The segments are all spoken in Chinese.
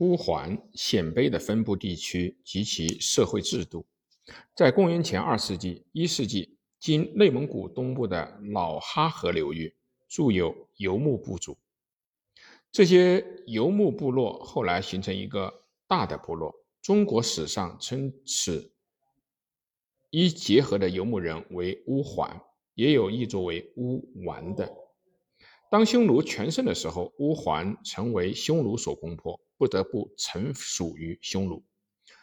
乌桓鲜卑的分布地区及其社会制度，在公元前二世纪、一世纪，今内蒙古东部的老哈河流域住有游牧部族。这些游牧部落后来形成一个大的部落。中国史上称此一结合的游牧人为乌桓，也有译作为乌丸的。当匈奴全盛的时候，乌桓成为匈奴所攻破。不得不臣属于匈奴，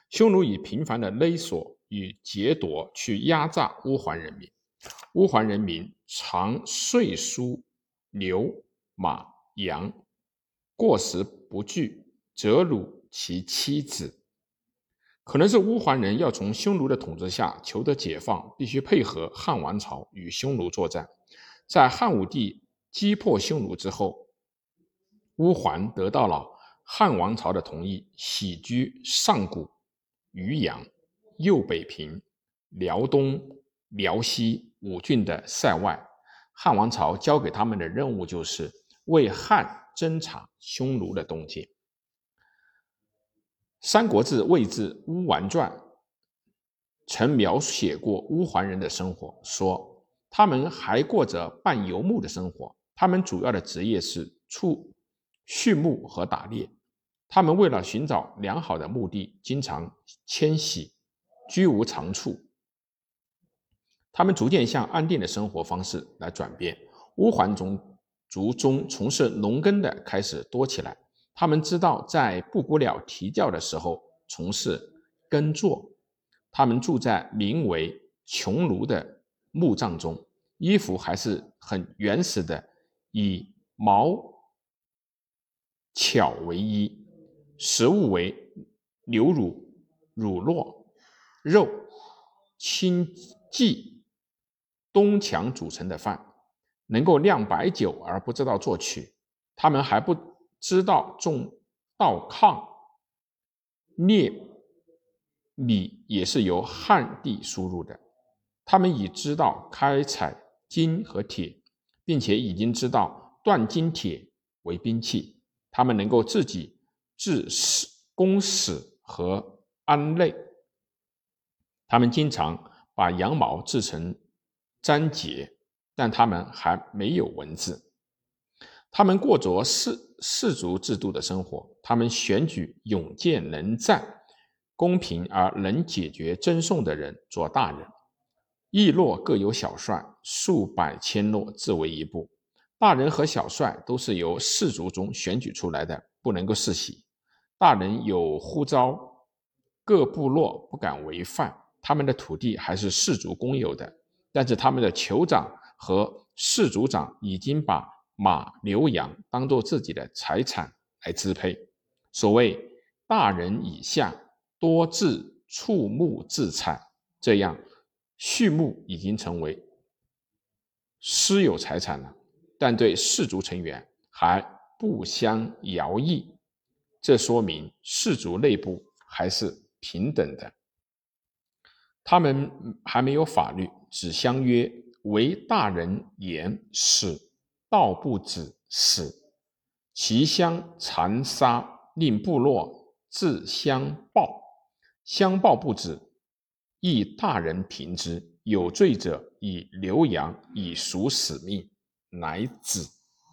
匈奴以频繁的勒索与劫夺去压榨乌桓人民，乌桓人民常税输牛马羊，过时不惧，折辱其妻子。可能是乌桓人要从匈奴的统治下求得解放，必须配合汉王朝与匈奴作战。在汉武帝击破匈奴之后，乌桓得到了。汉王朝的同意，徙居上古、渔阳、右北平、辽东、辽西五郡的塞外。汉王朝交给他们的任务就是为汉侦察匈奴的动静。《三国志·魏志·乌丸传》曾描写过乌桓人的生活，说他们还过着半游牧的生活，他们主要的职业是畜畜牧和打猎。他们为了寻找良好的墓地，经常迁徙，居无常处。他们逐渐向安定的生活方式来转变。乌桓种族中从事农耕的开始多起来。他们知道在布谷鸟啼叫的时候从事耕作。他们住在名为穹庐的墓葬中，衣服还是很原始的，以毛巧为衣。食物为牛乳、乳酪、肉、青稷、冬墙组成的饭，能够酿白酒而不知道作曲。他们还不知道种稻糠，镍米也是由汉地输入的。他们已知道开采金和铁，并且已经知道锻金铁为兵器。他们能够自己。制史、公史和安类，他们经常把羊毛制成章节，但他们还没有文字。他们过着氏氏族制度的生活，他们选举勇健能战、公平而能解决争讼的人做大人。邑落各有小帅，数百千落自为一部。大人和小帅都是由氏族中选举出来的，不能够世袭。大人有呼召，各部落不敢违犯。他们的土地还是氏族公有的，但是他们的酋长和氏族长已经把马、牛、羊当做自己的财产来支配。所谓“大人以下多自畜牧自产”，这样畜牧已经成为私有财产了，但对氏族成员还不相徭役。这说明氏族内部还是平等的，他们还没有法律，只相约为大人言使，道不止死，其相残杀，令部落自相报，相报不止，亦大人平之。有罪者以留阳以赎死命，乃止。